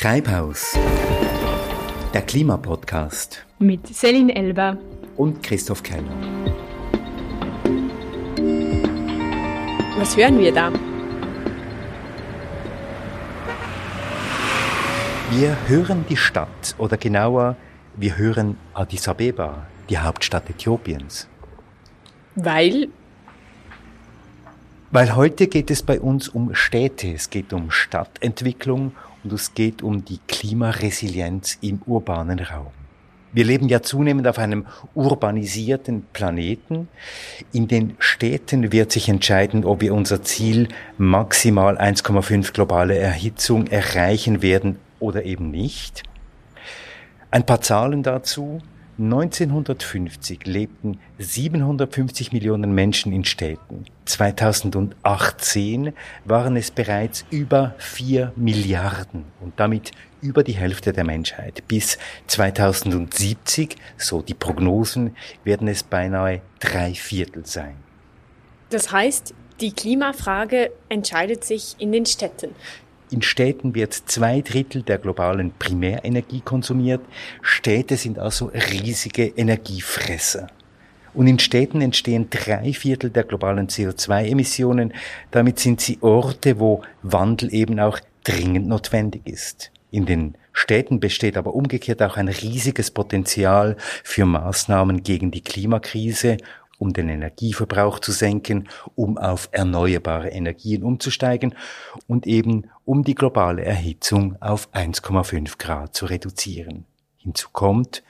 Treibhaus, der Klimapodcast mit Celine Elber und Christoph Keller. Was hören wir da? Wir hören die Stadt oder genauer, wir hören Addis Abeba, die Hauptstadt Äthiopiens. Weil? Weil heute geht es bei uns um Städte, es geht um Stadtentwicklung und es geht um die Klimaresilienz im urbanen Raum. Wir leben ja zunehmend auf einem urbanisierten Planeten. In den Städten wird sich entscheiden, ob wir unser Ziel maximal 1,5 globale Erhitzung erreichen werden oder eben nicht. Ein paar Zahlen dazu. 1950 lebten 750 Millionen Menschen in Städten. 2018 waren es bereits über 4 Milliarden und damit über die Hälfte der Menschheit. Bis 2070, so die Prognosen, werden es beinahe drei Viertel sein. Das heißt, die Klimafrage entscheidet sich in den Städten. In Städten wird zwei Drittel der globalen Primärenergie konsumiert. Städte sind also riesige Energiefresser. Und in Städten entstehen drei Viertel der globalen CO2-Emissionen. Damit sind sie Orte, wo Wandel eben auch dringend notwendig ist. In den Städten besteht aber umgekehrt auch ein riesiges Potenzial für Maßnahmen gegen die Klimakrise um den Energieverbrauch zu senken, um auf erneuerbare Energien umzusteigen und eben um die globale Erhitzung auf 1,5 Grad zu reduzieren. Hinzu kommt,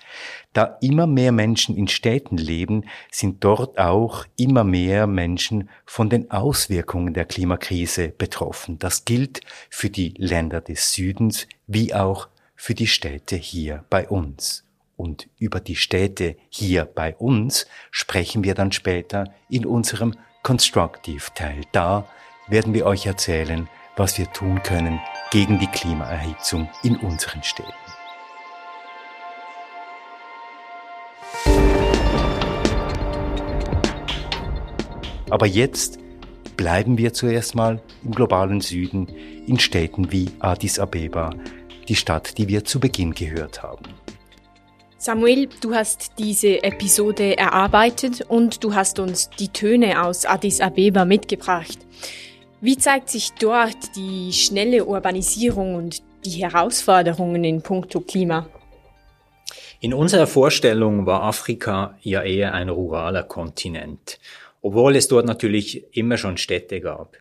da immer mehr Menschen in Städten leben, sind dort auch immer mehr Menschen von den Auswirkungen der Klimakrise betroffen. Das gilt für die Länder des Südens wie auch für die Städte hier bei uns. Und über die Städte hier bei uns sprechen wir dann später in unserem Constructive-Teil. Da werden wir euch erzählen, was wir tun können gegen die Klimaerhitzung in unseren Städten. Aber jetzt bleiben wir zuerst mal im globalen Süden, in Städten wie Addis Abeba, die Stadt, die wir zu Beginn gehört haben. Samuel, du hast diese Episode erarbeitet und du hast uns die Töne aus Addis Abeba mitgebracht. Wie zeigt sich dort die schnelle Urbanisierung und die Herausforderungen in puncto Klima? In unserer Vorstellung war Afrika ja eher ein ruraler Kontinent, obwohl es dort natürlich immer schon Städte gab.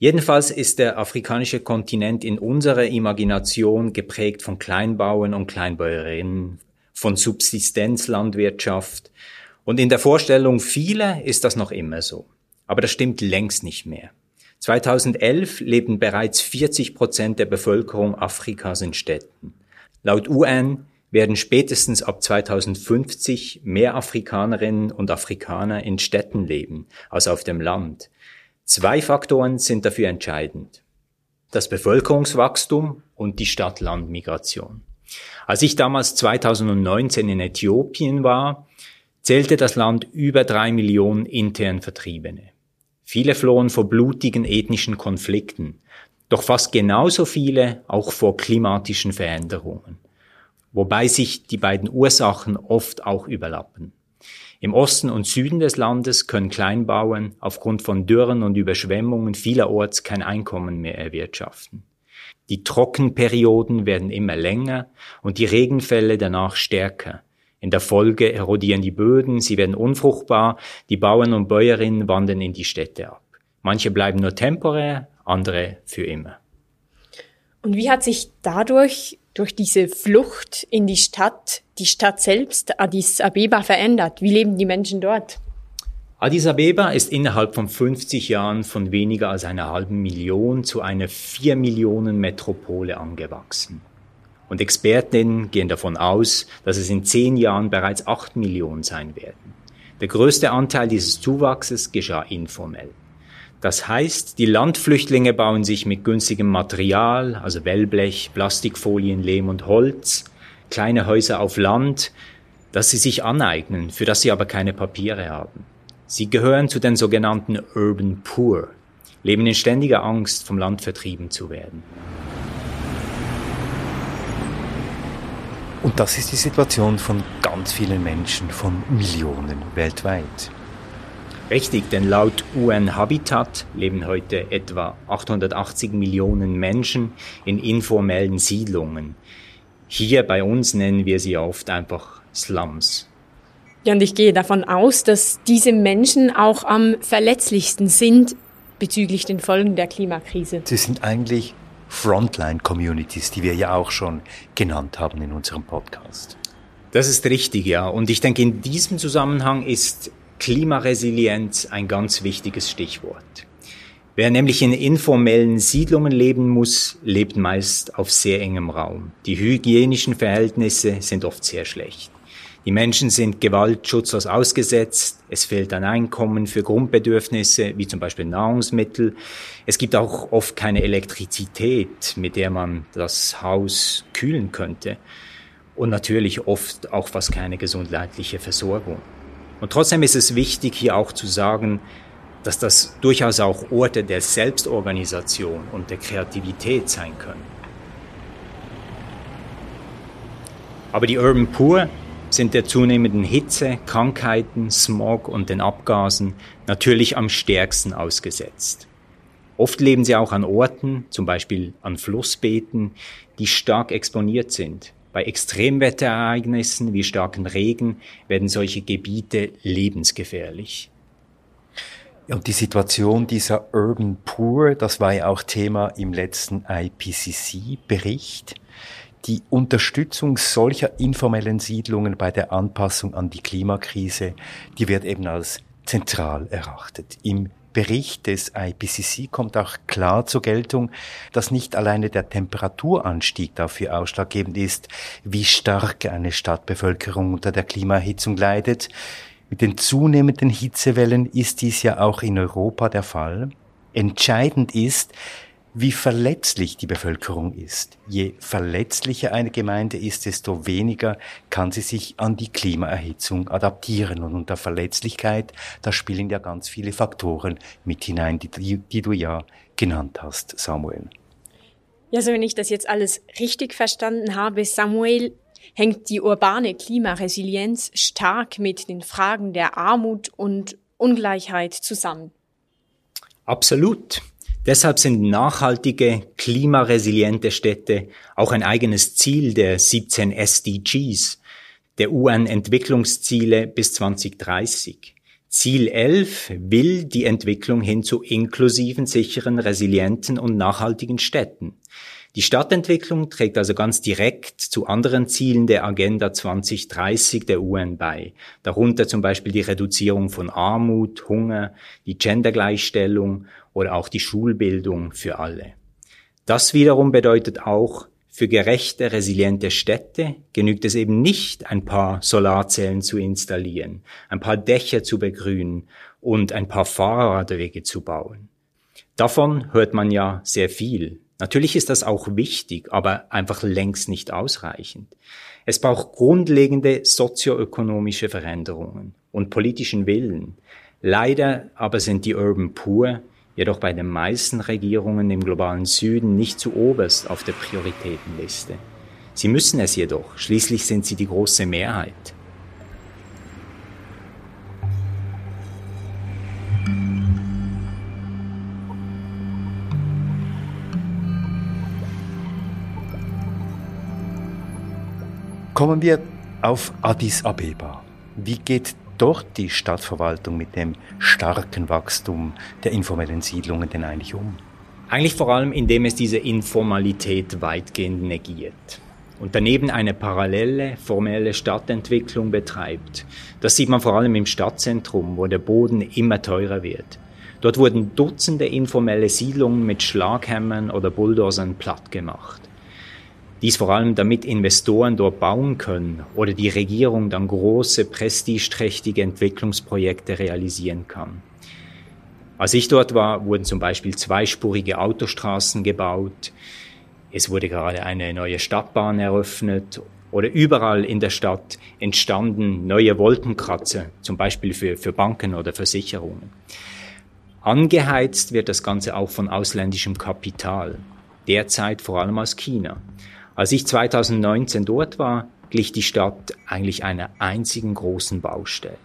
Jedenfalls ist der afrikanische Kontinent in unserer Imagination geprägt von Kleinbauern und Kleinbäuerinnen, von Subsistenzlandwirtschaft. Und in der Vorstellung vieler ist das noch immer so. Aber das stimmt längst nicht mehr. 2011 lebten bereits 40 Prozent der Bevölkerung Afrikas in Städten. Laut UN werden spätestens ab 2050 mehr Afrikanerinnen und Afrikaner in Städten leben als auf dem Land. Zwei Faktoren sind dafür entscheidend. Das Bevölkerungswachstum und die Stadt-Land-Migration. Als ich damals 2019 in Äthiopien war, zählte das Land über drei Millionen intern Vertriebene. Viele flohen vor blutigen ethnischen Konflikten, doch fast genauso viele auch vor klimatischen Veränderungen, wobei sich die beiden Ursachen oft auch überlappen. Im Osten und Süden des Landes können Kleinbauern aufgrund von Dürren und Überschwemmungen vielerorts kein Einkommen mehr erwirtschaften. Die Trockenperioden werden immer länger und die Regenfälle danach stärker. In der Folge erodieren die Böden, sie werden unfruchtbar, die Bauern und Bäuerinnen wandern in die Städte ab. Manche bleiben nur temporär, andere für immer. Und wie hat sich dadurch, durch diese Flucht in die Stadt, die Stadt selbst, Addis Abeba, verändert? Wie leben die Menschen dort? Addis Abeba ist innerhalb von 50 Jahren von weniger als einer halben Million zu einer vier Millionen Metropole angewachsen. Und Expertinnen gehen davon aus, dass es in zehn Jahren bereits acht Millionen sein werden. Der größte Anteil dieses Zuwachses geschah informell. Das heißt, die Landflüchtlinge bauen sich mit günstigem Material, also Wellblech, Plastikfolien, Lehm und Holz, kleine Häuser auf Land, das sie sich aneignen, für das sie aber keine Papiere haben. Sie gehören zu den sogenannten Urban Poor, leben in ständiger Angst, vom Land vertrieben zu werden. Und das ist die Situation von ganz vielen Menschen, von Millionen weltweit. Richtig, denn laut UN Habitat leben heute etwa 880 Millionen Menschen in informellen Siedlungen. Hier bei uns nennen wir sie oft einfach Slums. Ja, und ich gehe davon aus, dass diese Menschen auch am verletzlichsten sind bezüglich den Folgen der Klimakrise. Sie sind eigentlich Frontline-Communities, die wir ja auch schon genannt haben in unserem Podcast. Das ist richtig, ja. Und ich denke, in diesem Zusammenhang ist Klimaresilienz ein ganz wichtiges Stichwort. Wer nämlich in informellen Siedlungen leben muss, lebt meist auf sehr engem Raum. Die hygienischen Verhältnisse sind oft sehr schlecht. Die Menschen sind Gewalt schutzlos ausgesetzt. Es fehlt an Einkommen für Grundbedürfnisse, wie zum Beispiel Nahrungsmittel. Es gibt auch oft keine Elektrizität, mit der man das Haus kühlen könnte. Und natürlich oft auch fast keine gesundheitliche Versorgung. Und trotzdem ist es wichtig, hier auch zu sagen, dass das durchaus auch Orte der Selbstorganisation und der Kreativität sein können. Aber die Urban Poor sind der zunehmenden Hitze, Krankheiten, Smog und den Abgasen natürlich am stärksten ausgesetzt. Oft leben sie auch an Orten, zum Beispiel an Flussbeeten, die stark exponiert sind. Bei Extremwetterereignissen wie starken Regen werden solche Gebiete lebensgefährlich. Und die Situation dieser Urban Poor, das war ja auch Thema im letzten IPCC-Bericht die Unterstützung solcher informellen Siedlungen bei der Anpassung an die Klimakrise, die wird eben als zentral erachtet. Im Bericht des IPCC kommt auch klar zur Geltung, dass nicht alleine der Temperaturanstieg dafür ausschlaggebend ist, wie stark eine Stadtbevölkerung unter der Klimaerhitzung leidet. Mit den zunehmenden Hitzewellen ist dies ja auch in Europa der Fall. Entscheidend ist, wie verletzlich die Bevölkerung ist. Je verletzlicher eine Gemeinde ist, desto weniger kann sie sich an die Klimaerhitzung adaptieren. Und unter Verletzlichkeit, da spielen ja ganz viele Faktoren mit hinein, die, die du ja genannt hast, Samuel. Ja, so wenn ich das jetzt alles richtig verstanden habe, Samuel, hängt die urbane Klimaresilienz stark mit den Fragen der Armut und Ungleichheit zusammen. Absolut. Deshalb sind nachhaltige, klimaresiliente Städte auch ein eigenes Ziel der 17 SDGs, der UN-Entwicklungsziele bis 2030. Ziel 11 will die Entwicklung hin zu inklusiven, sicheren, resilienten und nachhaltigen Städten. Die Stadtentwicklung trägt also ganz direkt zu anderen Zielen der Agenda 2030 der UN bei, darunter zum Beispiel die Reduzierung von Armut, Hunger, die Gendergleichstellung oder auch die Schulbildung für alle. Das wiederum bedeutet auch, für gerechte, resiliente Städte genügt es eben nicht, ein paar Solarzellen zu installieren, ein paar Dächer zu begrünen und ein paar Fahrradwege zu bauen. Davon hört man ja sehr viel. Natürlich ist das auch wichtig, aber einfach längst nicht ausreichend. Es braucht grundlegende sozioökonomische Veränderungen und politischen Willen. Leider aber sind die Urban Poor jedoch bei den meisten Regierungen im globalen Süden nicht zu oberst auf der Prioritätenliste. Sie müssen es jedoch, schließlich sind sie die große Mehrheit. Kommen wir auf Addis Abeba. Wie geht dort die Stadtverwaltung mit dem starken Wachstum der informellen Siedlungen denn eigentlich um? Eigentlich vor allem, indem es diese Informalität weitgehend negiert und daneben eine parallele formelle Stadtentwicklung betreibt. Das sieht man vor allem im Stadtzentrum, wo der Boden immer teurer wird. Dort wurden Dutzende informelle Siedlungen mit Schlaghämmern oder Bulldozern platt gemacht. Dies vor allem, damit Investoren dort bauen können oder die Regierung dann große, prestigeträchtige Entwicklungsprojekte realisieren kann. Als ich dort war, wurden zum Beispiel zweispurige Autostraßen gebaut. Es wurde gerade eine neue Stadtbahn eröffnet oder überall in der Stadt entstanden neue Wolkenkratzer, zum Beispiel für, für Banken oder Versicherungen. Angeheizt wird das Ganze auch von ausländischem Kapital, derzeit vor allem aus China. Als ich 2019 dort war, glich die Stadt eigentlich einer einzigen großen Baustelle.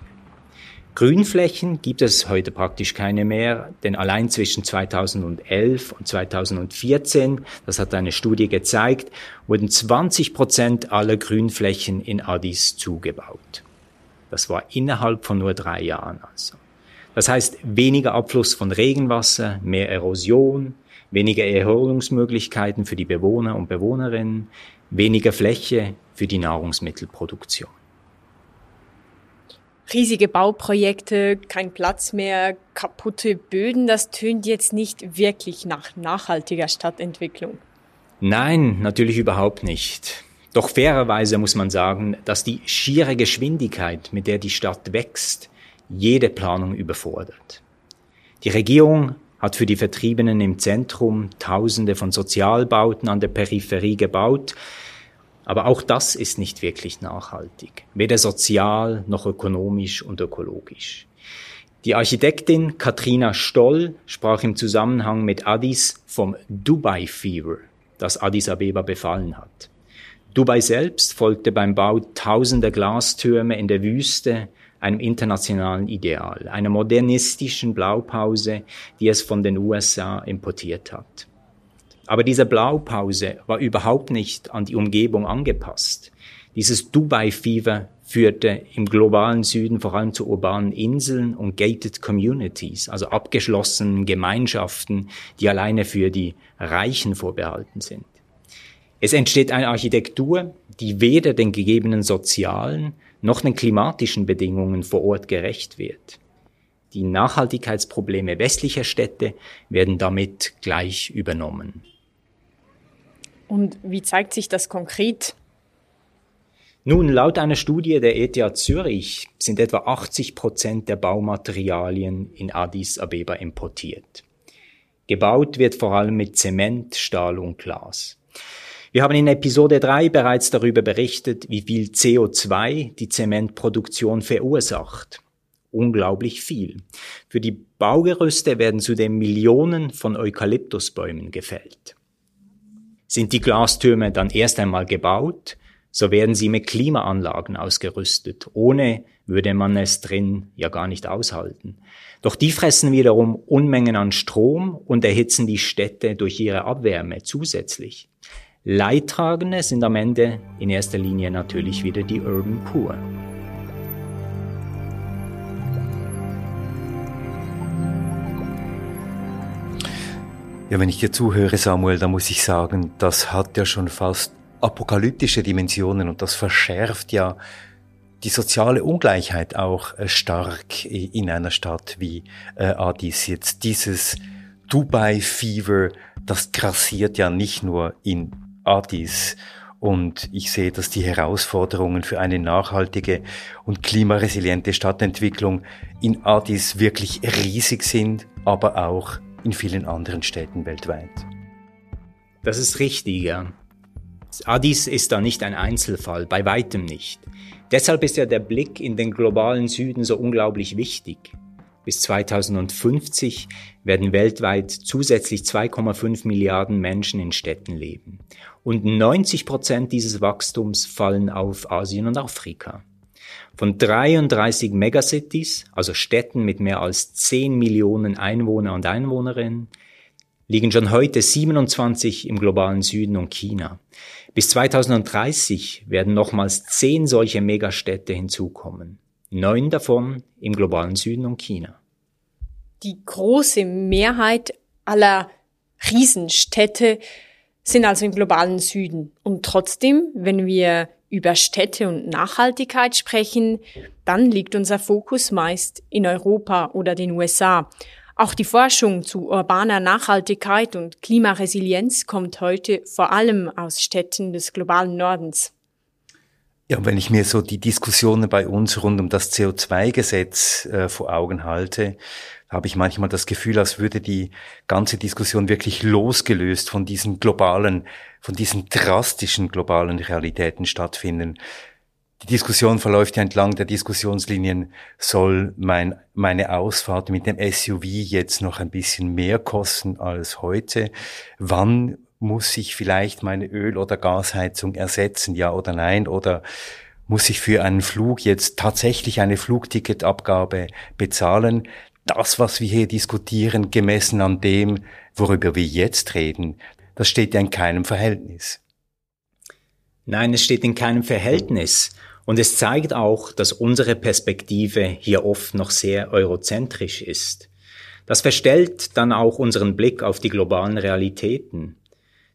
Grünflächen gibt es heute praktisch keine mehr, denn allein zwischen 2011 und 2014, das hat eine Studie gezeigt, wurden 20 Prozent aller Grünflächen in Addis zugebaut. Das war innerhalb von nur drei Jahren also. Das heißt weniger Abfluss von Regenwasser, mehr Erosion, weniger Erholungsmöglichkeiten für die Bewohner und Bewohnerinnen, weniger Fläche für die Nahrungsmittelproduktion. Riesige Bauprojekte, kein Platz mehr, kaputte Böden, das tönt jetzt nicht wirklich nach nachhaltiger Stadtentwicklung. Nein, natürlich überhaupt nicht. Doch fairerweise muss man sagen, dass die schiere Geschwindigkeit, mit der die Stadt wächst, jede Planung überfordert. Die Regierung hat für die Vertriebenen im Zentrum Tausende von Sozialbauten an der Peripherie gebaut, aber auch das ist nicht wirklich nachhaltig, weder sozial noch ökonomisch und ökologisch. Die Architektin Katrina Stoll sprach im Zusammenhang mit Addis vom Dubai Fever, das Addis Abeba befallen hat. Dubai selbst folgte beim Bau tausender Glastürme in der Wüste einem internationalen Ideal, einer modernistischen Blaupause, die es von den USA importiert hat. Aber diese Blaupause war überhaupt nicht an die Umgebung angepasst. Dieses Dubai-Fever führte im globalen Süden vor allem zu urbanen Inseln und gated communities, also abgeschlossenen Gemeinschaften, die alleine für die Reichen vorbehalten sind. Es entsteht eine Architektur, die weder den gegebenen sozialen noch den klimatischen Bedingungen vor Ort gerecht wird. Die Nachhaltigkeitsprobleme westlicher Städte werden damit gleich übernommen. Und wie zeigt sich das konkret? Nun, laut einer Studie der ETH Zürich sind etwa 80 Prozent der Baumaterialien in Addis Abeba importiert. Gebaut wird vor allem mit Zement, Stahl und Glas. Wir haben in Episode 3 bereits darüber berichtet, wie viel CO2 die Zementproduktion verursacht. Unglaublich viel. Für die Baugerüste werden zudem Millionen von Eukalyptusbäumen gefällt. Sind die Glastürme dann erst einmal gebaut, so werden sie mit Klimaanlagen ausgerüstet. Ohne würde man es drin ja gar nicht aushalten. Doch die fressen wiederum Unmengen an Strom und erhitzen die Städte durch ihre Abwärme zusätzlich. Leidtragende sind am Ende in erster Linie natürlich wieder die Urban Poor. Ja, wenn ich dir zuhöre, Samuel, da muss ich sagen, das hat ja schon fast apokalyptische Dimensionen und das verschärft ja die soziale Ungleichheit auch äh, stark in einer Stadt wie äh, Addis. Jetzt dieses Dubai Fever, das grassiert ja nicht nur in Addis. Und ich sehe, dass die Herausforderungen für eine nachhaltige und klimaresiliente Stadtentwicklung in Addis wirklich riesig sind, aber auch in vielen anderen Städten weltweit. Das ist richtig, ja. Addis ist da nicht ein Einzelfall, bei weitem nicht. Deshalb ist ja der Blick in den globalen Süden so unglaublich wichtig. Bis 2050 werden weltweit zusätzlich 2,5 Milliarden Menschen in Städten leben. Und 90 Prozent dieses Wachstums fallen auf Asien und Afrika. Von 33 Megacities, also Städten mit mehr als 10 Millionen Einwohner und Einwohnerinnen, liegen schon heute 27 im globalen Süden und China. Bis 2030 werden nochmals 10 solche Megastädte hinzukommen. Neun davon im globalen Süden und China. Die große Mehrheit aller Riesenstädte sind also im globalen Süden. Und trotzdem, wenn wir über Städte und Nachhaltigkeit sprechen, dann liegt unser Fokus meist in Europa oder den USA. Auch die Forschung zu urbaner Nachhaltigkeit und Klimaresilienz kommt heute vor allem aus Städten des globalen Nordens. Ja, wenn ich mir so die Diskussionen bei uns rund um das CO2-Gesetz äh, vor Augen halte, habe ich manchmal das Gefühl, als würde die ganze Diskussion wirklich losgelöst von diesen globalen, von diesen drastischen globalen Realitäten stattfinden. Die Diskussion verläuft ja entlang der Diskussionslinien, soll mein, meine Ausfahrt mit dem SUV jetzt noch ein bisschen mehr kosten als heute? Wann muss ich vielleicht meine Öl- oder Gasheizung ersetzen, ja oder nein? Oder muss ich für einen Flug jetzt tatsächlich eine Flugticketabgabe bezahlen? Das, was wir hier diskutieren, gemessen an dem, worüber wir jetzt reden, das steht ja in keinem Verhältnis. Nein, es steht in keinem Verhältnis. Und es zeigt auch, dass unsere Perspektive hier oft noch sehr eurozentrisch ist. Das verstellt dann auch unseren Blick auf die globalen Realitäten.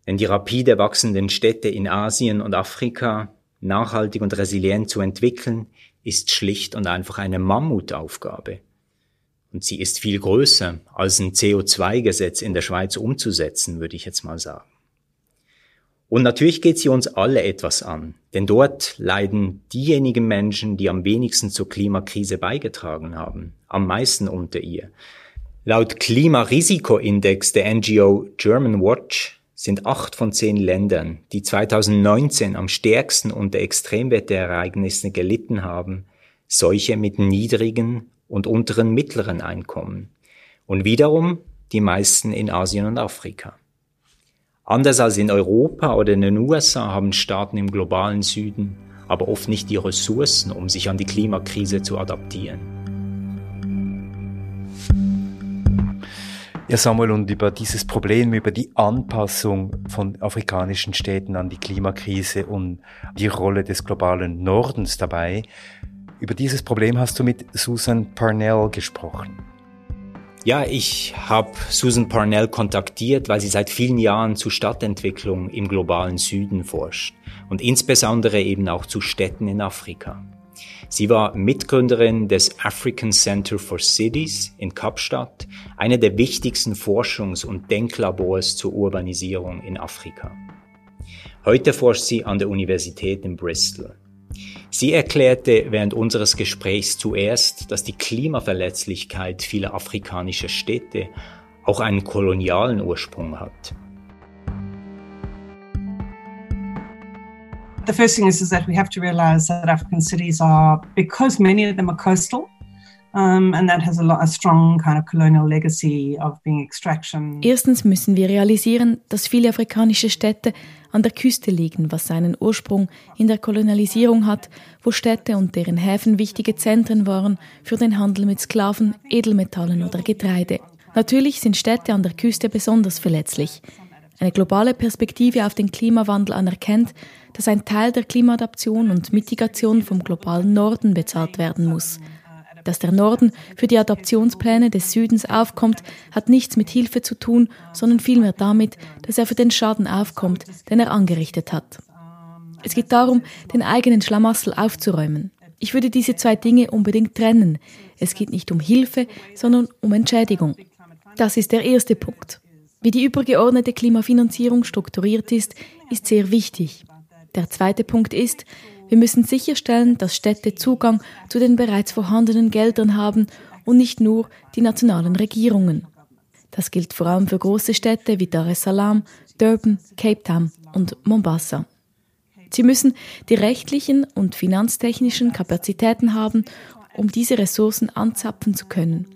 Denn die rapide wachsenden Städte in Asien und Afrika nachhaltig und resilient zu entwickeln, ist schlicht und einfach eine Mammutaufgabe. Und sie ist viel größer, als ein CO2-Gesetz in der Schweiz umzusetzen, würde ich jetzt mal sagen. Und natürlich geht sie uns alle etwas an, denn dort leiden diejenigen Menschen, die am wenigsten zur Klimakrise beigetragen haben, am meisten unter ihr. Laut Klimarisikoindex der NGO German Watch sind acht von zehn Ländern, die 2019 am stärksten unter Extremwetterereignissen gelitten haben, solche mit niedrigen und unteren mittleren Einkommen. Und wiederum die meisten in Asien und Afrika. Anders als in Europa oder in den USA haben Staaten im globalen Süden aber oft nicht die Ressourcen, um sich an die Klimakrise zu adaptieren. Ja, Samuel, und über dieses Problem, über die Anpassung von afrikanischen Städten an die Klimakrise und die Rolle des globalen Nordens dabei, über dieses Problem hast du mit Susan Parnell gesprochen. Ja, ich habe Susan Parnell kontaktiert, weil sie seit vielen Jahren zu Stadtentwicklung im globalen Süden forscht und insbesondere eben auch zu Städten in Afrika. Sie war Mitgründerin des African Center for Cities in Kapstadt, einer der wichtigsten Forschungs- und Denklabors zur Urbanisierung in Afrika. Heute forscht sie an der Universität in Bristol. Sie erklärte während unseres Gesprächs zuerst, dass die Klimaverletzlichkeit vieler afrikanischer Städte auch einen kolonialen Ursprung hat. The first thing is, is that we have to realize that African cities are, because many of them are coastal, um, and that has a, lot, a strong kind of colonial legacy of being extraction. Erstens müssen wir realisieren, dass viele afrikanische Städte an der Küste liegen, was seinen Ursprung in der Kolonialisierung hat, wo Städte und deren Häfen wichtige Zentren waren für den Handel mit Sklaven, Edelmetallen oder Getreide. Natürlich sind Städte an der Küste besonders verletzlich. Eine globale Perspektive auf den Klimawandel anerkennt, dass ein Teil der Klimaadaption und Mitigation vom globalen Norden bezahlt werden muss. Dass der Norden für die Adaptionspläne des Südens aufkommt, hat nichts mit Hilfe zu tun, sondern vielmehr damit, dass er für den Schaden aufkommt, den er angerichtet hat. Es geht darum, den eigenen Schlamassel aufzuräumen. Ich würde diese zwei Dinge unbedingt trennen. Es geht nicht um Hilfe, sondern um Entschädigung. Das ist der erste Punkt. Wie die übergeordnete Klimafinanzierung strukturiert ist, ist sehr wichtig. Der zweite Punkt ist, wir müssen sicherstellen, dass Städte Zugang zu den bereits vorhandenen Geldern haben und nicht nur die nationalen Regierungen. Das gilt vor allem für große Städte wie Dar es Salaam, Durban, Cape Town und Mombasa. Sie müssen die rechtlichen und finanztechnischen Kapazitäten haben, um diese Ressourcen anzapfen zu können.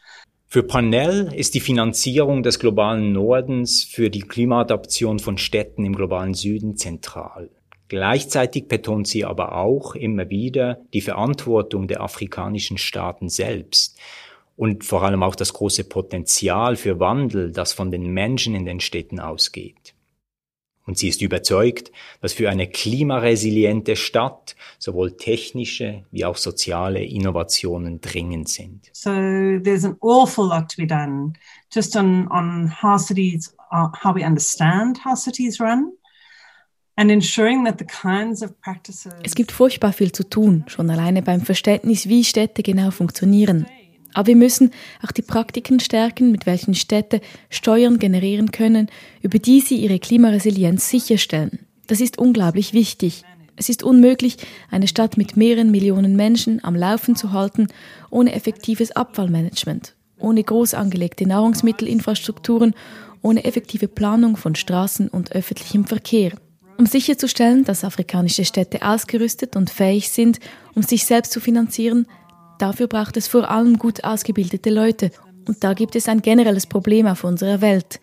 Für Panel ist die Finanzierung des globalen Nordens für die Klimaadaption von Städten im globalen Süden zentral. Gleichzeitig betont sie aber auch immer wieder die Verantwortung der afrikanischen Staaten selbst und vor allem auch das große Potenzial für Wandel, das von den Menschen in den Städten ausgeht. Und sie ist überzeugt, dass für eine klimaresiliente Stadt sowohl technische wie auch soziale Innovationen dringend sind. So there's an awful lot to be done just on, on how cities, how we understand how cities run. Es gibt furchtbar viel zu tun, schon alleine beim Verständnis, wie Städte genau funktionieren. Aber wir müssen auch die Praktiken stärken, mit welchen Städte Steuern generieren können, über die sie ihre Klimaresilienz sicherstellen. Das ist unglaublich wichtig. Es ist unmöglich, eine Stadt mit mehreren Millionen Menschen am Laufen zu halten, ohne effektives Abfallmanagement, ohne groß angelegte Nahrungsmittelinfrastrukturen, ohne effektive Planung von Straßen und öffentlichem Verkehr. Um sicherzustellen, dass afrikanische Städte ausgerüstet und fähig sind, um sich selbst zu finanzieren, dafür braucht es vor allem gut ausgebildete Leute. Und da gibt es ein generelles Problem auf unserer Welt.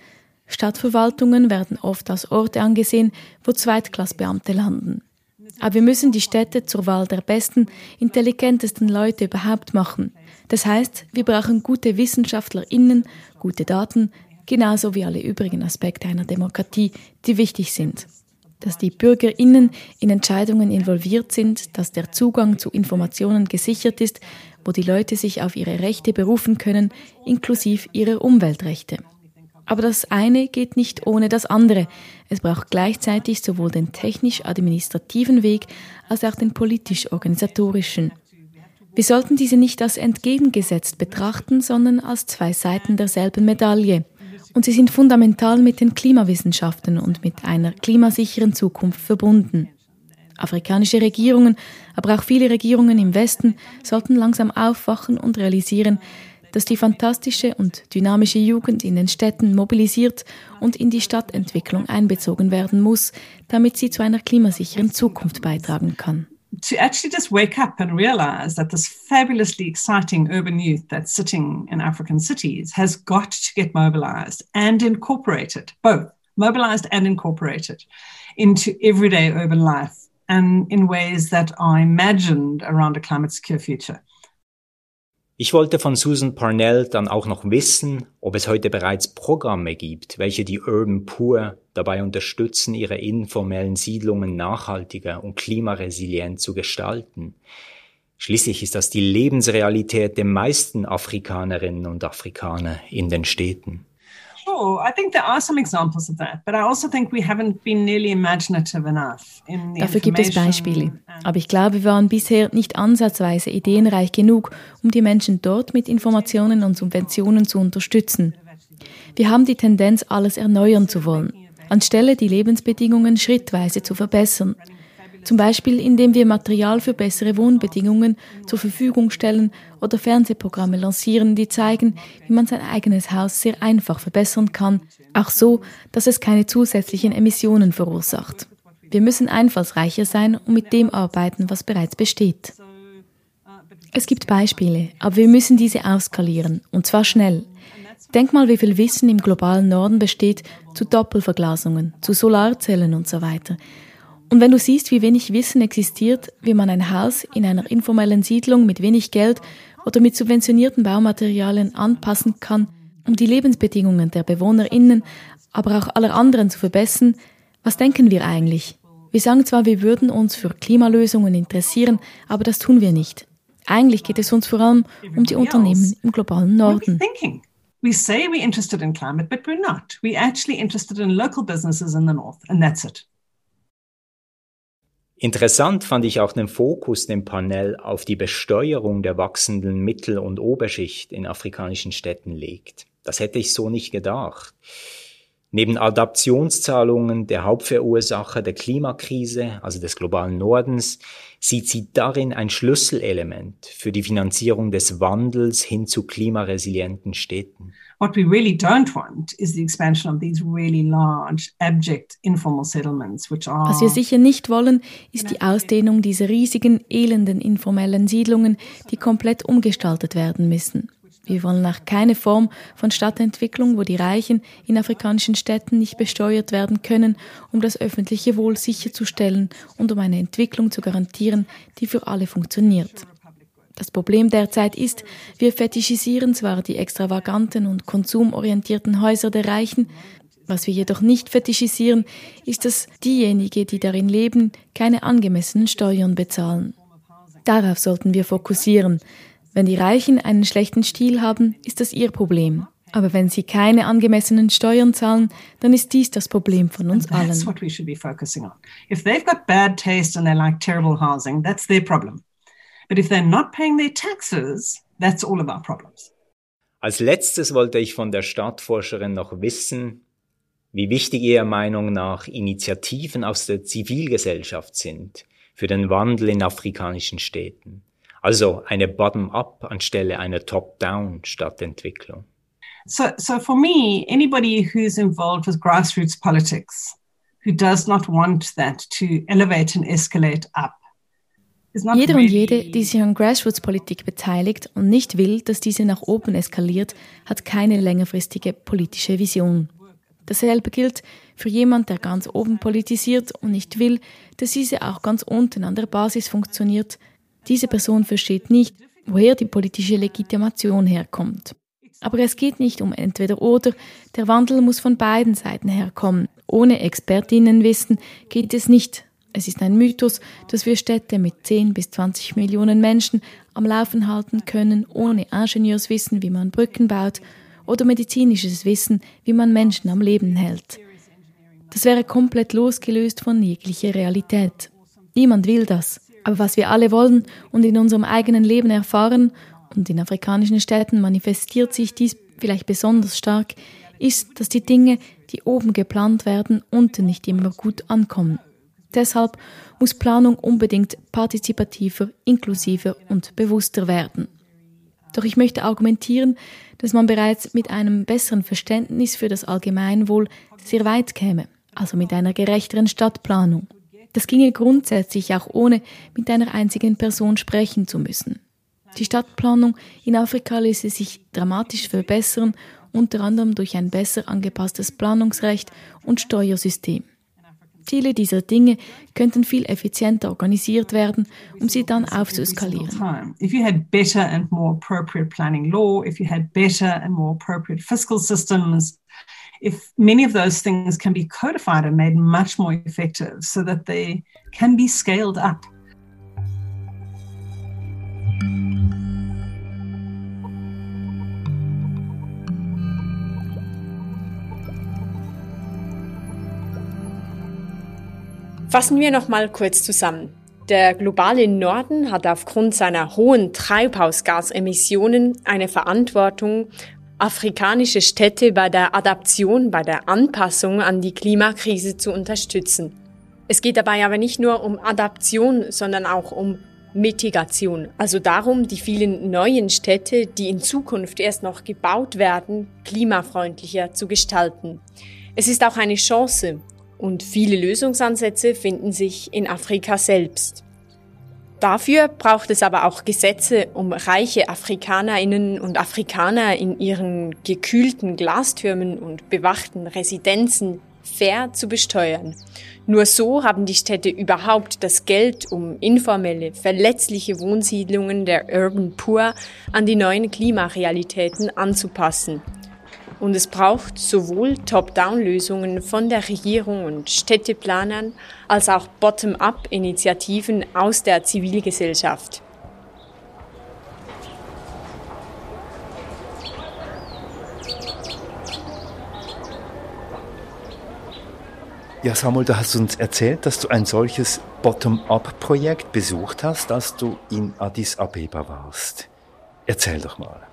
Stadtverwaltungen werden oft als Orte angesehen, wo Zweitklassbeamte landen. Aber wir müssen die Städte zur Wahl der besten, intelligentesten Leute überhaupt machen. Das heißt, wir brauchen gute WissenschaftlerInnen, gute Daten, genauso wie alle übrigen Aspekte einer Demokratie, die wichtig sind. Dass die BürgerInnen in Entscheidungen involviert sind, dass der Zugang zu Informationen gesichert ist, wo die Leute sich auf ihre Rechte berufen können, inklusive ihrer Umweltrechte. Aber das eine geht nicht ohne das andere. Es braucht gleichzeitig sowohl den technisch-administrativen Weg als auch den politisch-organisatorischen. Wir sollten diese nicht als entgegengesetzt betrachten, sondern als zwei Seiten derselben Medaille. Und sie sind fundamental mit den Klimawissenschaften und mit einer klimasicheren Zukunft verbunden. Afrikanische Regierungen, aber auch viele Regierungen im Westen sollten langsam aufwachen und realisieren, dass die fantastische und dynamische Jugend in den Städten mobilisiert und in die Stadtentwicklung einbezogen werden muss, damit sie zu einer klimasicheren Zukunft beitragen kann. to actually just wake up and realize that this fabulously exciting urban youth that's sitting in African cities has got to get mobilized and incorporated, both mobilized and incorporated into everyday urban life and in ways that are imagined around a climate secure future. Ich wollte von Susan Parnell dann auch noch wissen, ob es heute bereits Programme gibt, welche die Urban Poor dabei unterstützen, ihre informellen Siedlungen nachhaltiger und klimaresilient zu gestalten. Schließlich ist das die Lebensrealität der meisten Afrikanerinnen und Afrikaner in den Städten. Sure, I think there are some examples of that, but I also think we haven't been nearly imaginative enough. In the Dafür gibt es Beispiele, aber ich glaube, wir waren bisher nicht ansatzweise ideenreich genug, um die Menschen dort mit Informationen und Subventionen zu unterstützen. Wir haben die Tendenz, alles erneuern zu wollen, anstelle die Lebensbedingungen schrittweise zu verbessern. Zum Beispiel, indem wir Material für bessere Wohnbedingungen zur Verfügung stellen oder Fernsehprogramme lancieren, die zeigen, wie man sein eigenes Haus sehr einfach verbessern kann, auch so, dass es keine zusätzlichen Emissionen verursacht. Wir müssen einfallsreicher sein und mit dem arbeiten, was bereits besteht. Es gibt Beispiele, aber wir müssen diese auskalieren, und zwar schnell. Denk mal, wie viel Wissen im globalen Norden besteht zu Doppelverglasungen, zu Solarzellen und so weiter. Und wenn du siehst, wie wenig Wissen existiert, wie man ein Haus in einer informellen Siedlung mit wenig Geld oder mit subventionierten Baumaterialien anpassen kann, um die Lebensbedingungen der BewohnerInnen, aber auch aller anderen zu verbessern, was denken wir eigentlich? Wir sagen zwar, wir würden uns für Klimalösungen interessieren, aber das tun wir nicht. Eigentlich geht es uns vor allem um die Unternehmen im globalen Norden. We say we're interested in climate, but we're not. We're actually interested in local businesses in the north, and that's it. Interessant fand ich auch den Fokus dem Panel auf die Besteuerung der wachsenden Mittel- und Oberschicht in afrikanischen Städten legt. Das hätte ich so nicht gedacht. Neben Adaptionszahlungen der Hauptverursacher der Klimakrise, also des globalen Nordens, sieht sie darin ein Schlüsselelement für die Finanzierung des Wandels hin zu klimaresilienten Städten. What we really don't want is the expansion of these really large, abject, informal settlements, which are. Was wir sicher nicht wollen, ist die Ausdehnung dieser riesigen, elenden, informellen Siedlungen, die komplett umgestaltet werden müssen. Wir wollen auch keine Form von Stadtentwicklung, wo die Reichen in afrikanischen Städten nicht besteuert werden können, um das öffentliche Wohl sicherzustellen und um eine Entwicklung zu garantieren, die für alle funktioniert. Das Problem derzeit ist, wir fetischisieren zwar die extravaganten und konsumorientierten Häuser der Reichen, was wir jedoch nicht fetischisieren, ist, dass diejenigen, die darin leben, keine angemessenen Steuern bezahlen. Darauf sollten wir fokussieren. Wenn die Reichen einen schlechten Stil haben, ist das ihr Problem. Aber wenn sie keine angemessenen Steuern zahlen, dann ist dies das Problem von uns allen. That's what we should be focusing on. If they've got bad taste and they like terrible housing, that's their problem. But if they're not paying their taxes, that's all of our problems. Als letztes wollte ich von der Stadtforscherin noch wissen, wie wichtig Ihrer Meinung nach Initiativen aus der Zivilgesellschaft sind, für den Wandel in afrikanischen Städten. Also eine Bottom-up anstelle einer Top-down Stadtentwicklung. So, so for me, anybody who's involved with grassroots politics, who does not want that to elevate and escalate up, jeder und jede, die sich an Grassroots-Politik beteiligt und nicht will, dass diese nach oben eskaliert, hat keine längerfristige politische Vision. Dasselbe gilt für jemand, der ganz oben politisiert und nicht will, dass diese auch ganz unten an der Basis funktioniert. Diese Person versteht nicht, woher die politische Legitimation herkommt. Aber es geht nicht um entweder oder, der Wandel muss von beiden Seiten herkommen. Ohne Expertinnenwissen geht es nicht, es ist ein Mythos, dass wir Städte mit 10 bis 20 Millionen Menschen am Laufen halten können, ohne Ingenieurswissen, wie man Brücken baut, oder medizinisches Wissen, wie man Menschen am Leben hält. Das wäre komplett losgelöst von jeglicher Realität. Niemand will das. Aber was wir alle wollen und in unserem eigenen Leben erfahren, und in afrikanischen Städten manifestiert sich dies vielleicht besonders stark, ist, dass die Dinge, die oben geplant werden, unten nicht immer gut ankommen. Deshalb muss Planung unbedingt partizipativer, inklusiver und bewusster werden. Doch ich möchte argumentieren, dass man bereits mit einem besseren Verständnis für das Allgemeinwohl sehr weit käme, also mit einer gerechteren Stadtplanung. Das ginge grundsätzlich auch ohne mit einer einzigen Person sprechen zu müssen. Die Stadtplanung in Afrika ließe sich dramatisch verbessern, unter anderem durch ein besser angepasstes Planungsrecht und Steuersystem. Viele dieser Dinge könnten viel effizienter organisiert werden, um sie dann aufzuskalieren. If you had better and more appropriate planning law, if you had better and more appropriate fiscal systems, if many of those things can be codified and made much more effective so that they can be scaled up. Fassen wir noch mal kurz zusammen. Der globale Norden hat aufgrund seiner hohen Treibhausgasemissionen eine Verantwortung, afrikanische Städte bei der Adaption, bei der Anpassung an die Klimakrise zu unterstützen. Es geht dabei aber nicht nur um Adaption, sondern auch um Mitigation, also darum, die vielen neuen Städte, die in Zukunft erst noch gebaut werden, klimafreundlicher zu gestalten. Es ist auch eine Chance, und viele Lösungsansätze finden sich in Afrika selbst. Dafür braucht es aber auch Gesetze, um reiche Afrikanerinnen und Afrikaner in ihren gekühlten Glastürmen und bewachten Residenzen fair zu besteuern. Nur so haben die Städte überhaupt das Geld, um informelle, verletzliche Wohnsiedlungen der Urban Poor an die neuen Klimarealitäten anzupassen und es braucht sowohl Top-Down-Lösungen von der Regierung und Städteplanern als auch Bottom-up-Initiativen aus der Zivilgesellschaft. Ja, Samuel, du hast uns erzählt, dass du ein solches Bottom-up-Projekt besucht hast, als du in Addis Abeba warst. Erzähl doch mal.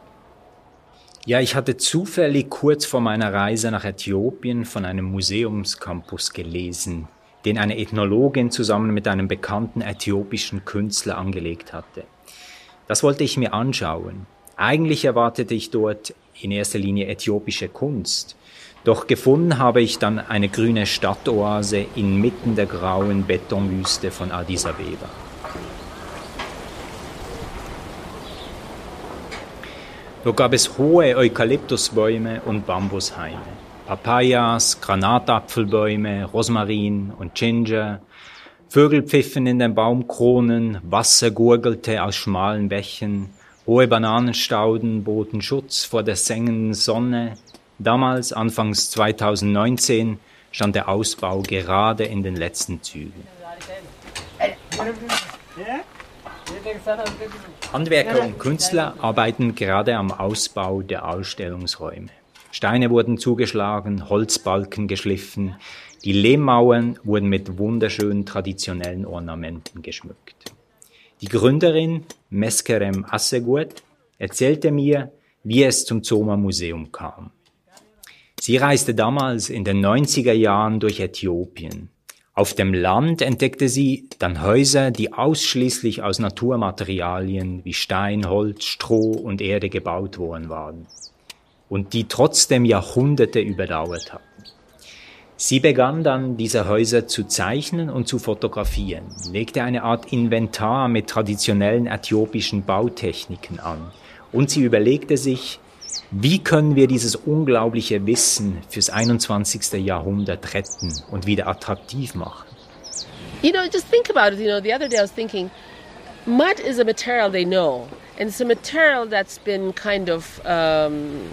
Ja, ich hatte zufällig kurz vor meiner Reise nach Äthiopien von einem Museumscampus gelesen, den eine Ethnologin zusammen mit einem bekannten äthiopischen Künstler angelegt hatte. Das wollte ich mir anschauen. Eigentlich erwartete ich dort in erster Linie äthiopische Kunst. Doch gefunden habe ich dann eine grüne Stadtoase inmitten der grauen Betonwüste von Addis Abeba. Dort gab es hohe Eukalyptusbäume und Bambushaine, Papayas, Granatapfelbäume, Rosmarin und Ginger, Vögel pfiffen in den Baumkronen, Wasser gurgelte aus schmalen Bächen, hohe Bananenstauden boten Schutz vor der sengenden Sonne. Damals, anfangs 2019, stand der Ausbau gerade in den letzten Zügen. Handwerker und Künstler arbeiten gerade am Ausbau der Ausstellungsräume. Steine wurden zugeschlagen, Holzbalken geschliffen, die Lehmmauern wurden mit wunderschönen traditionellen Ornamenten geschmückt. Die Gründerin Meskerem Assegut erzählte mir, wie es zum Zoma Museum kam. Sie reiste damals in den 90er Jahren durch Äthiopien Auf dem Land entdeckte sie dann Häuser, die ausschließlich aus Naturmaterialien wie Stein, Holz, Stroh und Erde gebaut worden waren und die trotzdem Jahrhunderte überdauert hatten. Sie begann dann, diese Häuser zu zeichnen und zu fotografieren, legte eine Art Inventar mit traditionellen äthiopischen Bautechniken an und sie überlegte sich, wie können wir dieses unglaubliche Wissen fürs 21. Jahrhundert retten und wieder attraktiv machen? You know, just think about it. You know, the other day I was thinking, mud is a material they know, and it's a material that's been kind of um,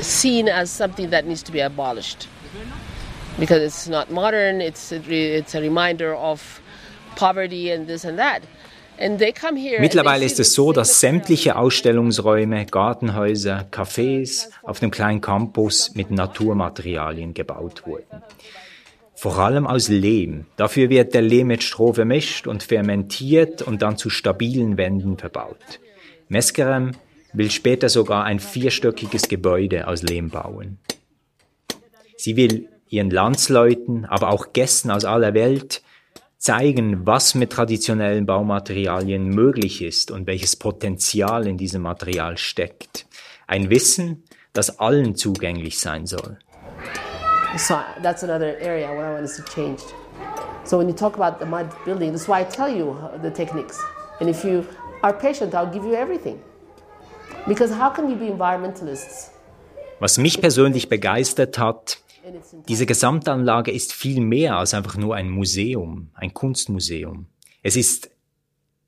seen as something that needs to be abolished because it's not modern. It's a, it's a reminder of poverty and this and that. Mittlerweile ist es so, dass sämtliche Ausstellungsräume, Gartenhäuser, Cafés auf dem kleinen Campus mit Naturmaterialien gebaut wurden. Vor allem aus Lehm. Dafür wird der Lehm mit Stroh vermischt und fermentiert und dann zu stabilen Wänden verbaut. Meskerem will später sogar ein vierstöckiges Gebäude aus Lehm bauen. Sie will ihren Landsleuten, aber auch Gästen aus aller Welt zeigen, was mit traditionellen Baumaterialien möglich ist und welches Potenzial in diesem Material steckt. Ein Wissen, das allen zugänglich sein soll. So that's another area where I want to see. So when you talk about the mud building, that's why I tell you the techniques. And if you are patient, I'll give you everything. Because how can we be environmentalists? Was mich persönlich begeistert hat, diese Gesamtanlage ist viel mehr als einfach nur ein Museum, ein Kunstmuseum. Es ist,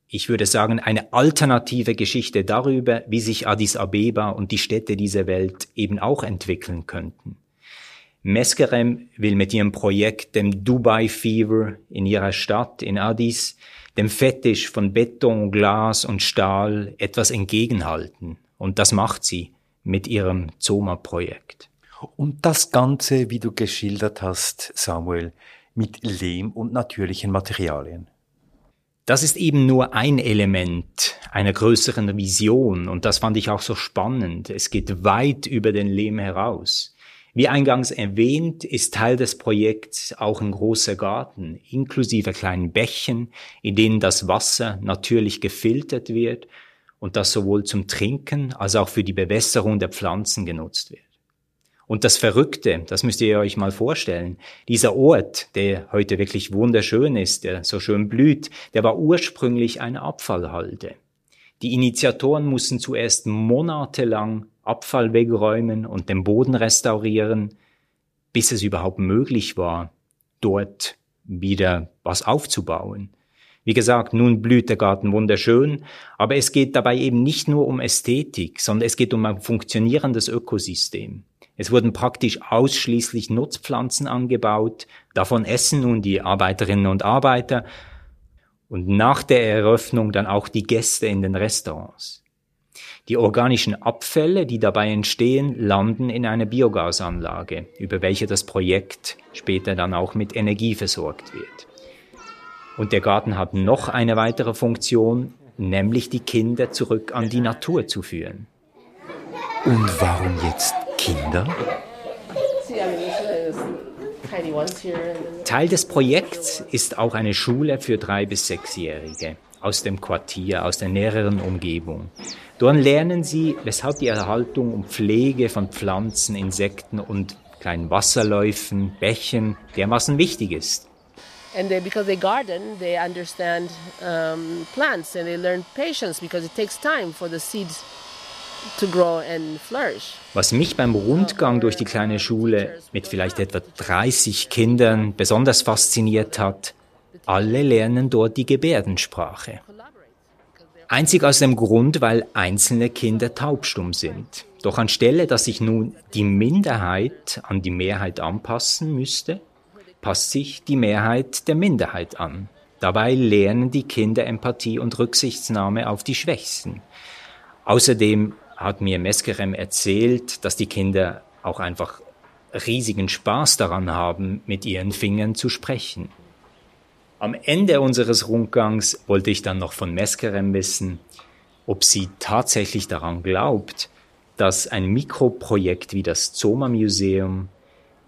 ich würde sagen, eine alternative Geschichte darüber, wie sich Addis Abeba und die Städte dieser Welt eben auch entwickeln könnten. Meskerem will mit ihrem Projekt dem Dubai Fever in ihrer Stadt, in Addis, dem Fetisch von Beton, Glas und Stahl etwas entgegenhalten. Und das macht sie mit ihrem Zoma-Projekt. Und das Ganze, wie du geschildert hast, Samuel, mit Lehm und natürlichen Materialien. Das ist eben nur ein Element einer größeren Vision und das fand ich auch so spannend. Es geht weit über den Lehm heraus. Wie eingangs erwähnt, ist Teil des Projekts auch ein großer Garten, inklusive kleinen Bächen, in denen das Wasser natürlich gefiltert wird und das sowohl zum Trinken als auch für die Bewässerung der Pflanzen genutzt wird. Und das Verrückte, das müsst ihr euch mal vorstellen, dieser Ort, der heute wirklich wunderschön ist, der so schön blüht, der war ursprünglich eine Abfallhalde. Die Initiatoren mussten zuerst monatelang Abfall wegräumen und den Boden restaurieren, bis es überhaupt möglich war, dort wieder was aufzubauen. Wie gesagt, nun blüht der Garten wunderschön, aber es geht dabei eben nicht nur um Ästhetik, sondern es geht um ein funktionierendes Ökosystem. Es wurden praktisch ausschließlich Nutzpflanzen angebaut, davon essen nun die Arbeiterinnen und Arbeiter und nach der Eröffnung dann auch die Gäste in den Restaurants. Die organischen Abfälle, die dabei entstehen, landen in einer Biogasanlage, über welche das Projekt später dann auch mit Energie versorgt wird. Und der Garten hat noch eine weitere Funktion, nämlich die Kinder zurück an die Natur zu führen. Und warum jetzt Kinder? Teil des Projekts ist auch eine Schule für drei bis sechsjährige aus dem Quartier, aus der näheren Umgebung. Dort lernen sie, weshalb die Erhaltung und Pflege von Pflanzen, Insekten und kleinen Wasserläufen, Bächen dermaßen wichtig ist. And they, because they garden, they understand um, plants and they learn patience because it takes time for the seeds was mich beim Rundgang durch die kleine Schule mit vielleicht etwa 30 Kindern besonders fasziniert hat, alle lernen dort die Gebärdensprache. Einzig aus dem Grund, weil einzelne Kinder taubstumm sind. Doch anstelle, dass sich nun die Minderheit an die Mehrheit anpassen müsste, passt sich die Mehrheit der Minderheit an. Dabei lernen die Kinder Empathie und Rücksichtnahme auf die Schwächsten. Außerdem hat mir Meskerem erzählt, dass die Kinder auch einfach riesigen Spaß daran haben, mit ihren Fingern zu sprechen. Am Ende unseres Rundgangs wollte ich dann noch von Meskerem wissen, ob sie tatsächlich daran glaubt, dass ein Mikroprojekt wie das Zoma Museum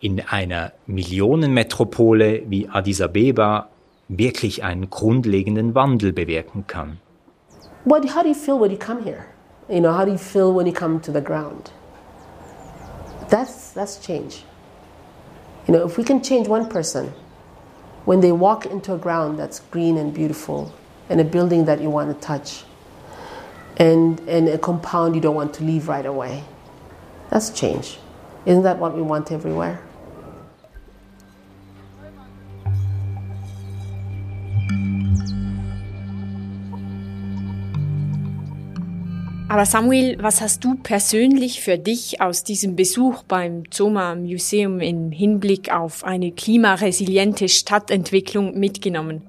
in einer Millionenmetropole wie Addis Abeba wirklich einen grundlegenden Wandel bewirken kann. What, how do you feel when you come here? You know, how do you feel when you come to the ground? That's, that's change. You know, if we can change one person when they walk into a ground that's green and beautiful and a building that you want to touch and, and a compound you don't want to leave right away, that's change. Isn't that what we want everywhere? Aber Samuel, was hast du persönlich für dich aus diesem Besuch beim Zoma Museum im Hinblick auf eine klimaresiliente Stadtentwicklung mitgenommen?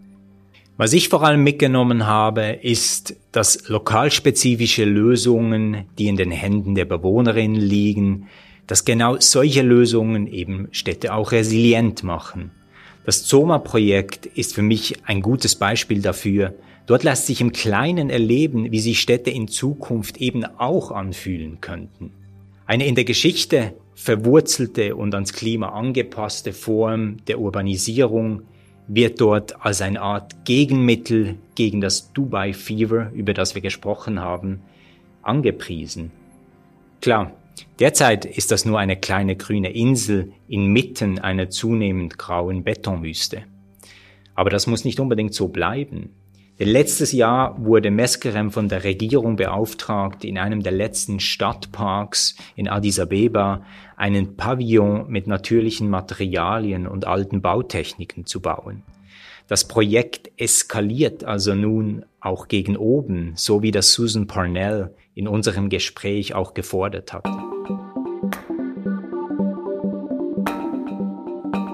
Was ich vor allem mitgenommen habe, ist, dass lokalspezifische Lösungen, die in den Händen der Bewohnerinnen liegen, dass genau solche Lösungen eben Städte auch resilient machen. Das Zoma-Projekt ist für mich ein gutes Beispiel dafür, Dort lässt sich im Kleinen erleben, wie sich Städte in Zukunft eben auch anfühlen könnten. Eine in der Geschichte verwurzelte und ans Klima angepasste Form der Urbanisierung wird dort als eine Art Gegenmittel gegen das Dubai Fever, über das wir gesprochen haben, angepriesen. Klar, derzeit ist das nur eine kleine grüne Insel inmitten einer zunehmend grauen Betonwüste. Aber das muss nicht unbedingt so bleiben. Letztes Jahr wurde Meskerem von der Regierung beauftragt, in einem der letzten Stadtparks in Addis Abeba einen Pavillon mit natürlichen Materialien und alten Bautechniken zu bauen. Das Projekt eskaliert also nun auch gegen oben, so wie das Susan Parnell in unserem Gespräch auch gefordert hat.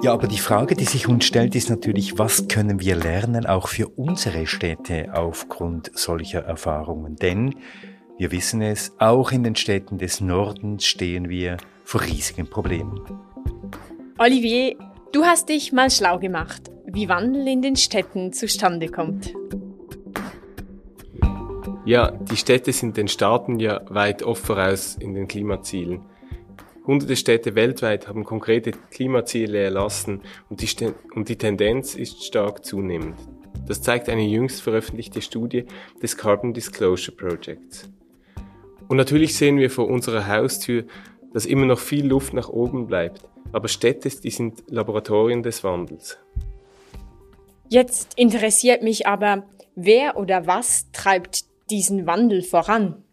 Ja, aber die Frage, die sich uns stellt, ist natürlich, was können wir lernen, auch für unsere Städte aufgrund solcher Erfahrungen? Denn wir wissen es, auch in den Städten des Nordens stehen wir vor riesigen Problemen. Olivier, du hast dich mal schlau gemacht, wie Wandel in den Städten zustande kommt. Ja, die Städte sind den Staaten ja weit oft voraus in den Klimazielen. Hunderte Städte weltweit haben konkrete Klimaziele erlassen und die, und die Tendenz ist stark zunehmend. Das zeigt eine jüngst veröffentlichte Studie des Carbon Disclosure Projects. Und natürlich sehen wir vor unserer Haustür, dass immer noch viel Luft nach oben bleibt. Aber Städte, die sind Laboratorien des Wandels. Jetzt interessiert mich aber, wer oder was treibt diesen Wandel voran?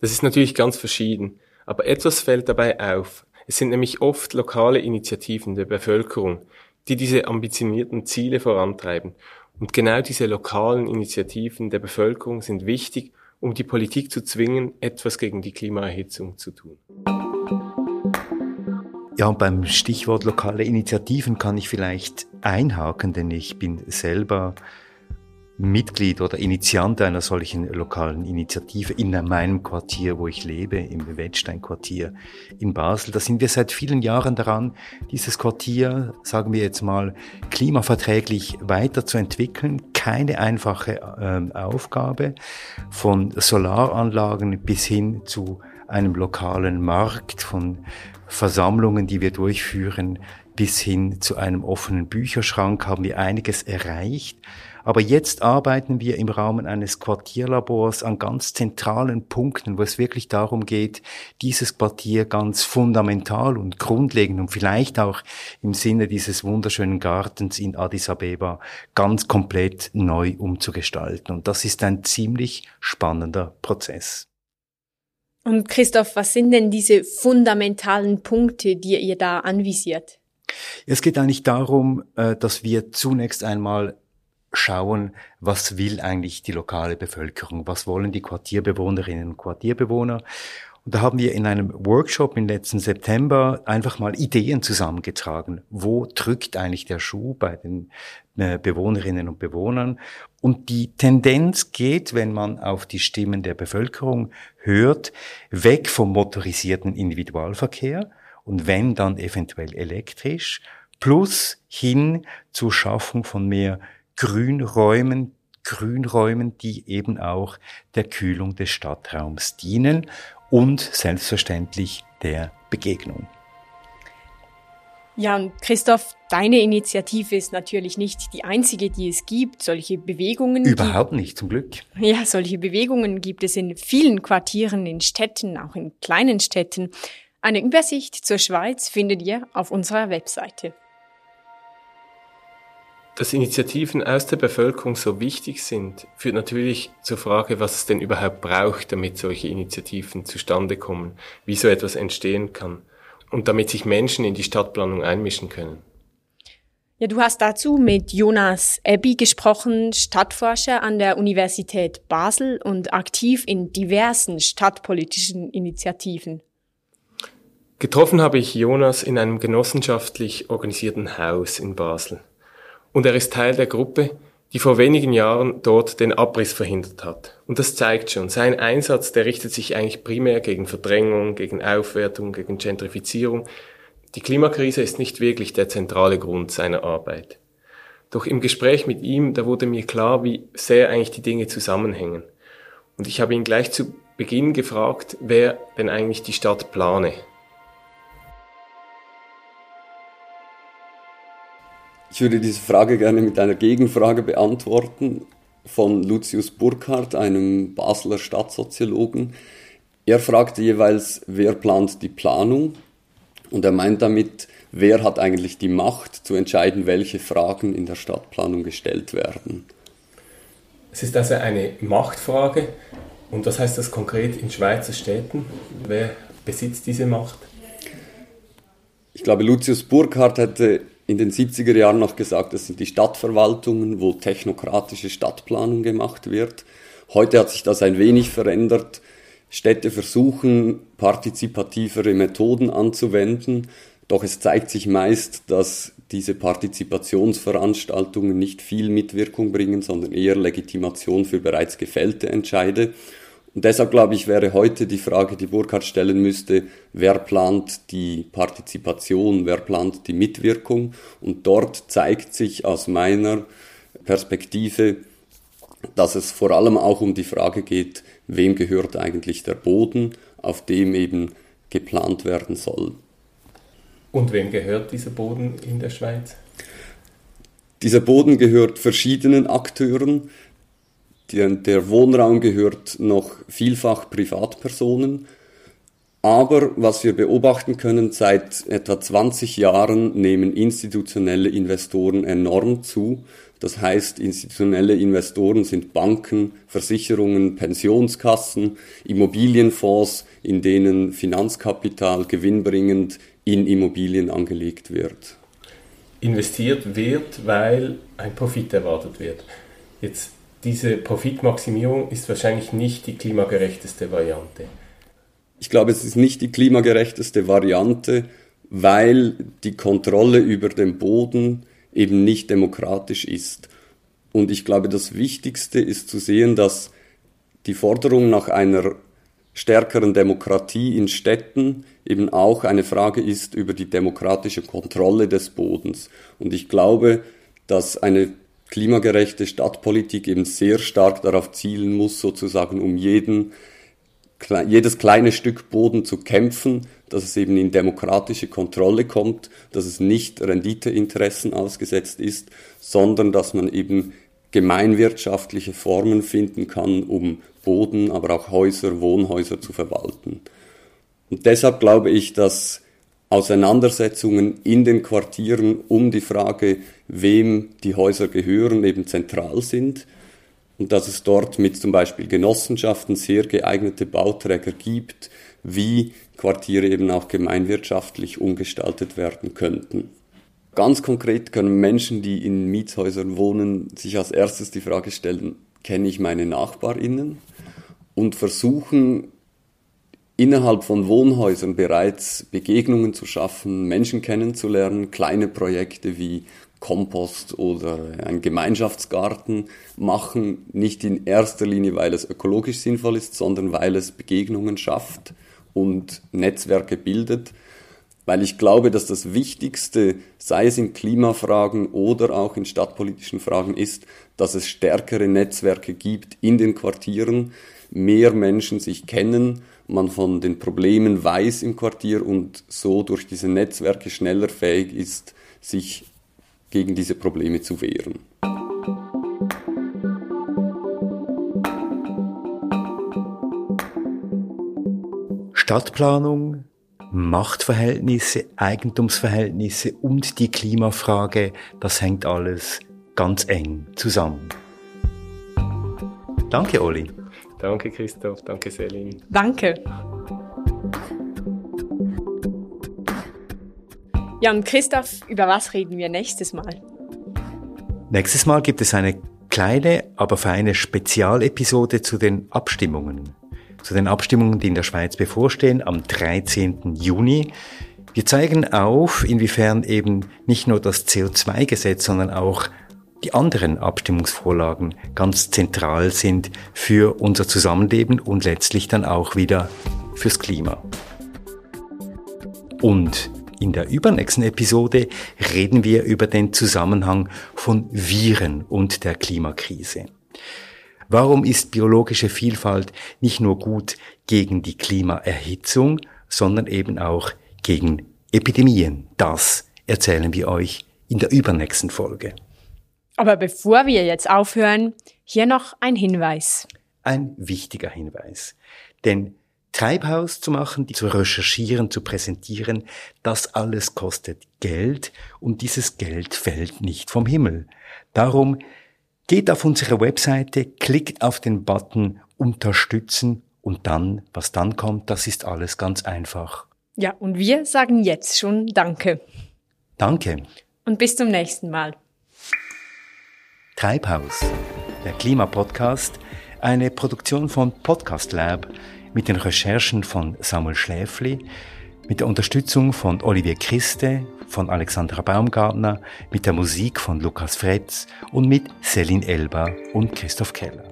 Das ist natürlich ganz verschieden. Aber etwas fällt dabei auf. Es sind nämlich oft lokale Initiativen der Bevölkerung, die diese ambitionierten Ziele vorantreiben. Und genau diese lokalen Initiativen der Bevölkerung sind wichtig, um die Politik zu zwingen, etwas gegen die Klimaerhitzung zu tun. Ja, und beim Stichwort lokale Initiativen kann ich vielleicht einhaken, denn ich bin selber Mitglied oder Initiant einer solchen lokalen Initiative in meinem Quartier, wo ich lebe, im Wettstein-Quartier in Basel. Da sind wir seit vielen Jahren daran, dieses Quartier, sagen wir jetzt mal, klimaverträglich weiterzuentwickeln. Keine einfache äh, Aufgabe, von Solaranlagen bis hin zu einem lokalen Markt, von Versammlungen, die wir durchführen, bis hin zu einem offenen Bücherschrank haben wir einiges erreicht. Aber jetzt arbeiten wir im Rahmen eines Quartierlabors an ganz zentralen Punkten, wo es wirklich darum geht, dieses Quartier ganz fundamental und grundlegend und vielleicht auch im Sinne dieses wunderschönen Gartens in Addis Abeba ganz komplett neu umzugestalten. Und das ist ein ziemlich spannender Prozess. Und Christoph, was sind denn diese fundamentalen Punkte, die ihr da anvisiert? Es geht eigentlich darum, äh, dass wir zunächst einmal schauen, was will eigentlich die lokale Bevölkerung, was wollen die Quartierbewohnerinnen und Quartierbewohner. Und da haben wir in einem Workshop im letzten September einfach mal Ideen zusammengetragen. Wo drückt eigentlich der Schuh bei den äh, Bewohnerinnen und Bewohnern? Und die Tendenz geht, wenn man auf die Stimmen der Bevölkerung hört, weg vom motorisierten Individualverkehr und wenn dann eventuell elektrisch, plus hin zur Schaffung von mehr Grünräumen, Grünräumen, die eben auch der Kühlung des Stadtraums dienen und selbstverständlich der Begegnung. Ja, und Christoph, deine Initiative ist natürlich nicht die einzige, die es gibt. Solche Bewegungen. Überhaupt nicht, zum Glück. Ja, solche Bewegungen gibt es in vielen Quartieren, in Städten, auch in kleinen Städten. Eine Übersicht zur Schweiz findet ihr auf unserer Webseite. Dass Initiativen aus der Bevölkerung so wichtig sind, führt natürlich zur Frage, was es denn überhaupt braucht, damit solche Initiativen zustande kommen, wie so etwas entstehen kann und damit sich Menschen in die Stadtplanung einmischen können. Ja, du hast dazu mit Jonas Ebbi gesprochen, Stadtforscher an der Universität Basel und aktiv in diversen stadtpolitischen Initiativen. Getroffen habe ich Jonas in einem genossenschaftlich organisierten Haus in Basel. Und er ist Teil der Gruppe, die vor wenigen Jahren dort den Abriss verhindert hat. Und das zeigt schon, sein Einsatz, der richtet sich eigentlich primär gegen Verdrängung, gegen Aufwertung, gegen Gentrifizierung. Die Klimakrise ist nicht wirklich der zentrale Grund seiner Arbeit. Doch im Gespräch mit ihm, da wurde mir klar, wie sehr eigentlich die Dinge zusammenhängen. Und ich habe ihn gleich zu Beginn gefragt, wer denn eigentlich die Stadt plane. Ich würde diese Frage gerne mit einer Gegenfrage beantworten von Lucius Burkhardt, einem Basler Stadtsoziologen. Er fragte jeweils, wer plant die Planung? Und er meint damit, wer hat eigentlich die Macht zu entscheiden, welche Fragen in der Stadtplanung gestellt werden. Es ist also eine Machtfrage. Und was heißt das konkret in Schweizer Städten? Wer besitzt diese Macht? Ich glaube, Lucius Burkhardt hätte in den 70er Jahren noch gesagt, das sind die Stadtverwaltungen, wo technokratische Stadtplanung gemacht wird. Heute hat sich das ein wenig verändert. Städte versuchen, partizipativere Methoden anzuwenden, doch es zeigt sich meist, dass diese Partizipationsveranstaltungen nicht viel Mitwirkung bringen, sondern eher Legitimation für bereits gefällte Entscheide. Und deshalb glaube ich, wäre heute die Frage, die Burkhardt stellen müsste, wer plant die Partizipation, wer plant die Mitwirkung? Und dort zeigt sich aus meiner Perspektive, dass es vor allem auch um die Frage geht, wem gehört eigentlich der Boden, auf dem eben geplant werden soll. Und wem gehört dieser Boden in der Schweiz? Dieser Boden gehört verschiedenen Akteuren. Der, der Wohnraum gehört noch vielfach Privatpersonen. Aber was wir beobachten können, seit etwa 20 Jahren nehmen institutionelle Investoren enorm zu. Das heißt, institutionelle Investoren sind Banken, Versicherungen, Pensionskassen, Immobilienfonds, in denen Finanzkapital gewinnbringend in Immobilien angelegt wird. Investiert wird, weil ein Profit erwartet wird. Jetzt diese Profitmaximierung ist wahrscheinlich nicht die klimagerechteste Variante. Ich glaube, es ist nicht die klimagerechteste Variante, weil die Kontrolle über den Boden eben nicht demokratisch ist. Und ich glaube, das Wichtigste ist zu sehen, dass die Forderung nach einer stärkeren Demokratie in Städten eben auch eine Frage ist über die demokratische Kontrolle des Bodens. Und ich glaube, dass eine klimagerechte Stadtpolitik eben sehr stark darauf zielen muss, sozusagen um jeden, jedes kleine Stück Boden zu kämpfen, dass es eben in demokratische Kontrolle kommt, dass es nicht Renditeinteressen ausgesetzt ist, sondern dass man eben gemeinwirtschaftliche Formen finden kann, um Boden, aber auch Häuser, Wohnhäuser zu verwalten. Und deshalb glaube ich, dass Auseinandersetzungen in den Quartieren um die Frage, wem die Häuser gehören, eben zentral sind und dass es dort mit zum Beispiel Genossenschaften sehr geeignete Bauträger gibt, wie Quartiere eben auch gemeinwirtschaftlich umgestaltet werden könnten. Ganz konkret können Menschen, die in Mietshäusern wohnen, sich als erstes die Frage stellen, kenne ich meine Nachbarinnen und versuchen innerhalb von Wohnhäusern bereits Begegnungen zu schaffen, Menschen kennenzulernen, kleine Projekte wie Kompost oder ein Gemeinschaftsgarten machen, nicht in erster Linie, weil es ökologisch sinnvoll ist, sondern weil es Begegnungen schafft und Netzwerke bildet, weil ich glaube, dass das Wichtigste, sei es in Klimafragen oder auch in stadtpolitischen Fragen, ist, dass es stärkere Netzwerke gibt in den Quartieren, mehr Menschen sich kennen, man von den Problemen weiß im Quartier und so durch diese Netzwerke schneller fähig ist, sich gegen diese Probleme zu wehren. Stadtplanung, Machtverhältnisse, Eigentumsverhältnisse und die Klimafrage, das hängt alles ganz eng zusammen. Danke, Olli. Danke, Christoph. Danke, Selin. Danke. Ja, und Christoph, über was reden wir nächstes Mal? Nächstes Mal gibt es eine kleine, aber feine Spezialepisode zu den Abstimmungen. Zu den Abstimmungen, die in der Schweiz bevorstehen, am 13. Juni. Wir zeigen auf, inwiefern eben nicht nur das CO2-Gesetz, sondern auch die anderen Abstimmungsvorlagen ganz zentral sind für unser Zusammenleben und letztlich dann auch wieder fürs Klima. Und in der übernächsten Episode reden wir über den Zusammenhang von Viren und der Klimakrise. Warum ist biologische Vielfalt nicht nur gut gegen die Klimaerhitzung, sondern eben auch gegen Epidemien? Das erzählen wir euch in der übernächsten Folge. Aber bevor wir jetzt aufhören, hier noch ein Hinweis. Ein wichtiger Hinweis. Denn Treibhaus zu machen, zu recherchieren, zu präsentieren, das alles kostet Geld und dieses Geld fällt nicht vom Himmel. Darum geht auf unsere Webseite, klickt auf den Button Unterstützen und dann, was dann kommt, das ist alles ganz einfach. Ja, und wir sagen jetzt schon Danke. Danke. Und bis zum nächsten Mal. Treibhaus, der Klimapodcast, eine Produktion von Podcast Lab mit den Recherchen von Samuel Schläfli, mit der Unterstützung von Olivier Christe, von Alexandra Baumgartner, mit der Musik von Lukas Fretz und mit Celine Elba und Christoph Keller.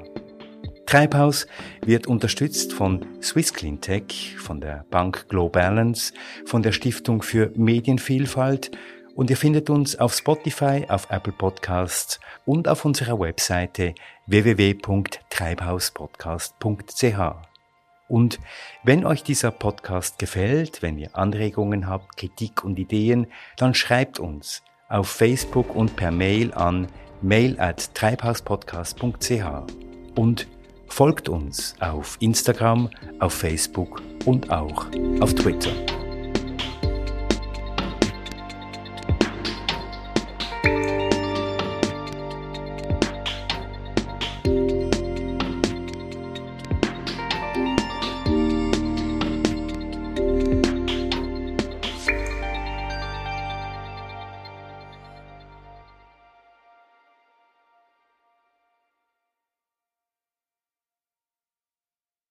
Treibhaus wird unterstützt von Swiss Cleantech, von der Bank Glow Balance, von der Stiftung für Medienvielfalt und ihr findet uns auf Spotify, auf Apple Podcasts und auf unserer Webseite www.treibhauspodcast.ch. Und wenn euch dieser Podcast gefällt, wenn ihr Anregungen habt, Kritik und Ideen, dann schreibt uns auf Facebook und per Mail an mail at treibhauspodcast.ch und folgt uns auf Instagram, auf Facebook und auch auf Twitter.